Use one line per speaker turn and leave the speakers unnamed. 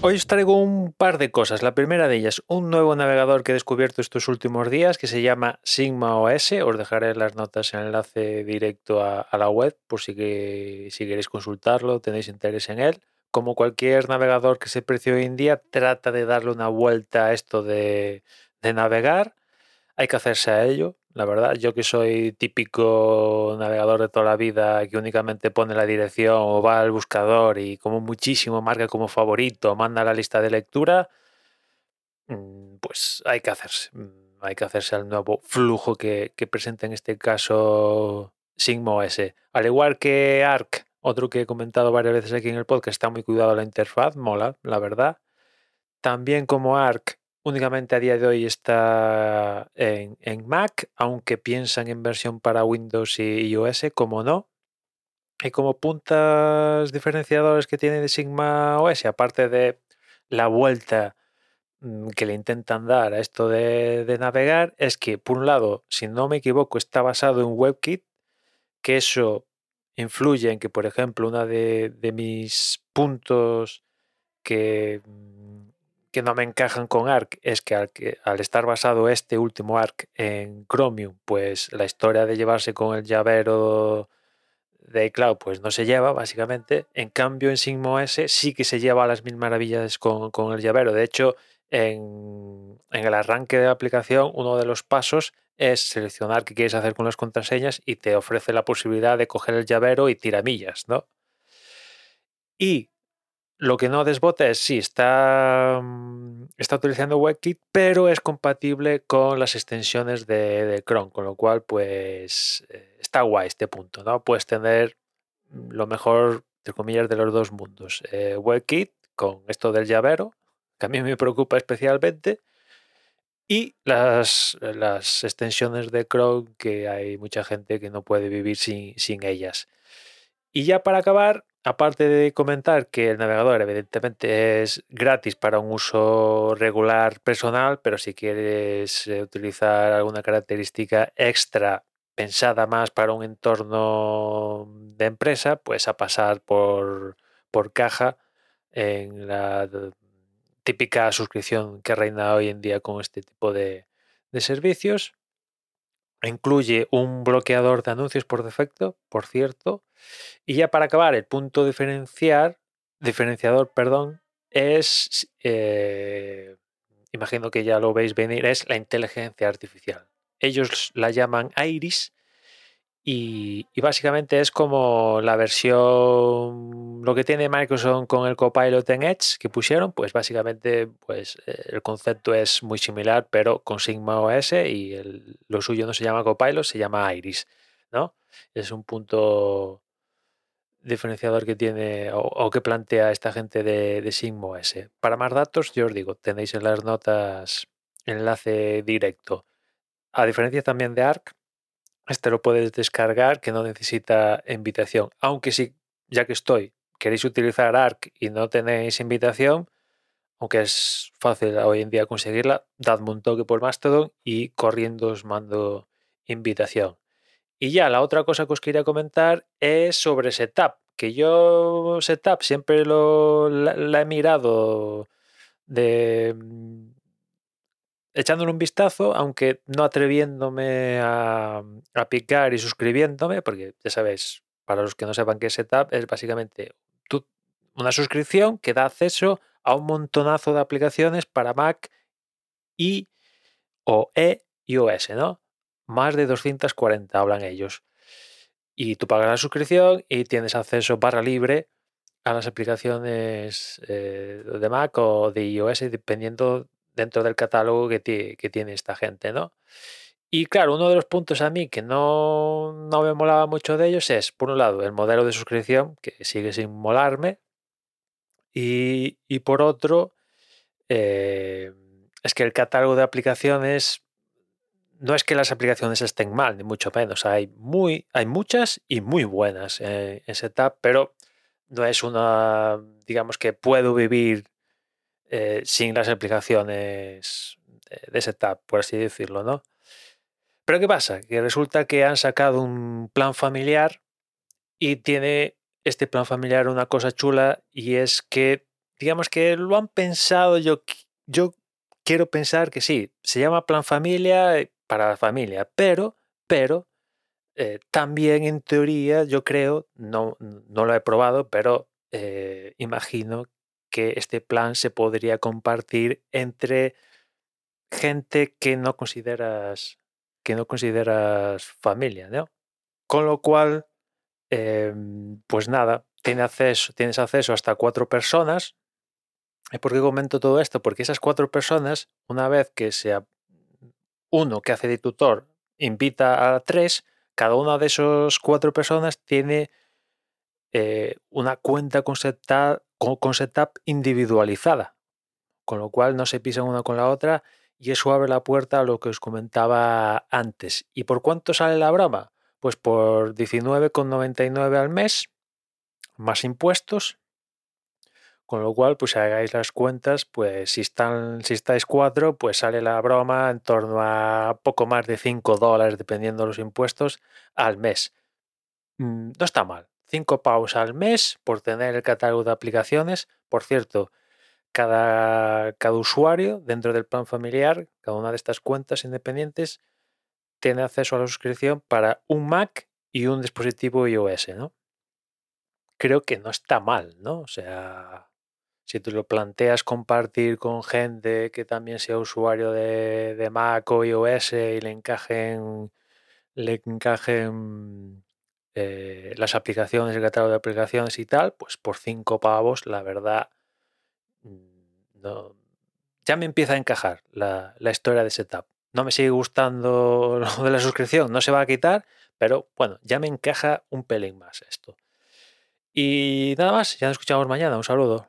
Hoy os traigo un par de cosas. La primera de ellas, un nuevo navegador que he descubierto estos últimos días que se llama Sigma OS. Os dejaré las notas en enlace directo a, la web por si, si queréis consultarlo, tenéis interés en él. Como cualquier navegador que se precie hoy en día, trata de darle una vuelta a esto de, de navegar. Hay que hacerse a ello la verdad. Yo que soy típico navegador de toda la vida que únicamente pone la dirección o va al buscador y como muchísimo marca como favorito, manda la lista de lectura, mm, pues hay que hacerse. Mm, hay que hacerse al nuevo flujo que, presenta en este caso Sigma OS. Al igual que Arc, otro que he comentado varias veces aquí en el podcast, está muy cuidado la interfaz, mola, la verdad. También como Arc, únicamente a día de hoy está en, Mac, aunque piensan en versión para Windows y iOS, como no. Y como puntas diferenciadores que tiene de Sigma OS, aparte de la vuelta mm, que le intentan dar a esto de, navegar, es que, por un lado, si no me equivoco, está basado en WebKit, que eso influye en que, por ejemplo, uno de, de mis puntos que mm, que no me encajan con Arc es que al, estar basado este último Arc en Chromium, pues la historia de llevarse con el llavero de iCloud pues no se lleva básicamente. En cambio en Sigma sí que se lleva a las mil maravillas con, el llavero. De hecho, en, en, el arranque de la aplicación uno de los pasos es seleccionar qué quieres hacer con las contraseñas y te ofrece la posibilidad de coger el llavero y tiramillas, ¿no? Y lo que no desbota es sí, está, mm, está utilizando WebKit, pero es compatible con las extensiones de, Chrome, con lo cual, pues, eh, está guay este punto, ¿no? Puedes tener lo mejor, entre comillas, de los dos mundos. Eh, WebKit con esto del llavero, que a mí me preocupa especialmente, y las, las extensiones de Chrome, que hay mucha gente que no puede vivir sin, sin ellas. Y ya para acabar, aparte de comentar que el navegador evidentemente es gratis para un uso regular personal, pero si quieres eh, utilizar alguna característica extra pensada más para un entorno de empresa, pues a pasar por, por caja en la típica suscripción que reina hoy en día con este tipo de, de servicios. Incluye un bloqueador de anuncios por defecto, por cierto. Y ya para acabar, el punto diferenciar, diferenciador, perdón, es, eh, imagino que ya lo veis venir, es la inteligencia artificial. Ellos la llaman Iris y, básicamente es como la versión, lo que tiene Microsoft con el Copilot en Edge que pusieron, pues básicamente pues, eh, el concepto es muy similar, pero con Sigma OS y lo suyo no se llama Copilot, se llama Iris. ¿no? Es un punto diferenciador que tiene o, que plantea esta gente de, de Sigma OS. Para más datos, yo os digo, tenéis en las notas enlace directo. A diferencia también de ARC, este lo puedes descargar que no necesita invitación. Aunque si, ya que estoy, queréis utilizar ARC y no tenéis invitación, aunque es fácil hoy en día conseguirla, dadme un toque por Mastodon y corriendo os mando invitación. Y ya la otra cosa que os quería comentar es sobre Setup, que yo Setup siempre lo, la he mirado de echándole un vistazo, aunque no atreviéndome a, picar y suscribiéndome, porque ya sabéis, para los que no sepan qué es Setup, es básicamente una suscripción que da acceso a un montonazo de aplicaciones para Mac y o E y OS, ¿no? Más de 240 hablan ellos. Y tú pagas la suscripción y tienes acceso barra libre a las aplicaciones eh, de Mac o de iOS, dependiendo dentro del catálogo que, tiene esta gente, ¿no? Y claro, uno de los puntos a mí que no, no, me molaba mucho de ellos es, por un lado, el modelo de suscripción, que sigue sin molarme, y, por otro, eh, es que el catálogo de aplicaciones, no es que las aplicaciones estén mal, ni mucho menos, hay, muy, hay muchas y muy buenas en Setup, pero no es una, digamos que puedo vivir eh, sin las aplicaciones de setup, por así decirlo, ¿no? Pero ¿qué pasa? Que resulta que han sacado un plan familiar y tiene este plan familiar una cosa chula y es que digamos que lo han pensado, yo, yo quiero pensar que sí, se llama plan familia eh, para la familia, pero, pero eh, también en teoría yo creo, no, no lo he probado, pero eh, imagino que este plan se podría compartir entre gente que no consideras que no consideras familia, ¿no? Con lo cual, em, pues nada, tienes acceso, tienes acceso hasta cuatro personas. ¿Por qué comento todo esto? Porque esas cuatro personas, una vez que sea uno que hace de tutor invita a tres, cada una de esas cuatro personas tiene eh, una cuenta con setup, individualizada, con lo cual no se pisan una con la otra y eso abre la puerta a lo que os comentaba antes. ¿Y por cuánto sale la broma? Pues por 19,99 al mes, más impuestos. Con lo cual, pues hagáis las cuentas, pues si, están, si estáis cuatro, pues sale la broma en torno a poco más de 5 dólares, dependiendo de los impuestos, al mes. Mm, no está mal. 5 pavos al mes por tener el catálogo de aplicaciones. Por cierto, cada, cada usuario dentro del plan familiar, cada una de estas cuentas independientes, tiene acceso a la suscripción para un Mac y un dispositivo iOS, ¿no? Creo que no está mal, ¿no? O sea, si tú lo planteas compartir con gente que también sea usuario de, Mac o iOS y le encajen, le encajen eh, las aplicaciones, el catálogo de aplicaciones y tal, pues por cinco pavos, la verdad, mm, ya me empieza a encajar la, la historia de setup. No me sigue gustando lo de la suscripción, no se va a quitar, pero bueno, ya me encaja un pelín más esto. Y nada más, ya nos escuchamos mañana. Un saludo.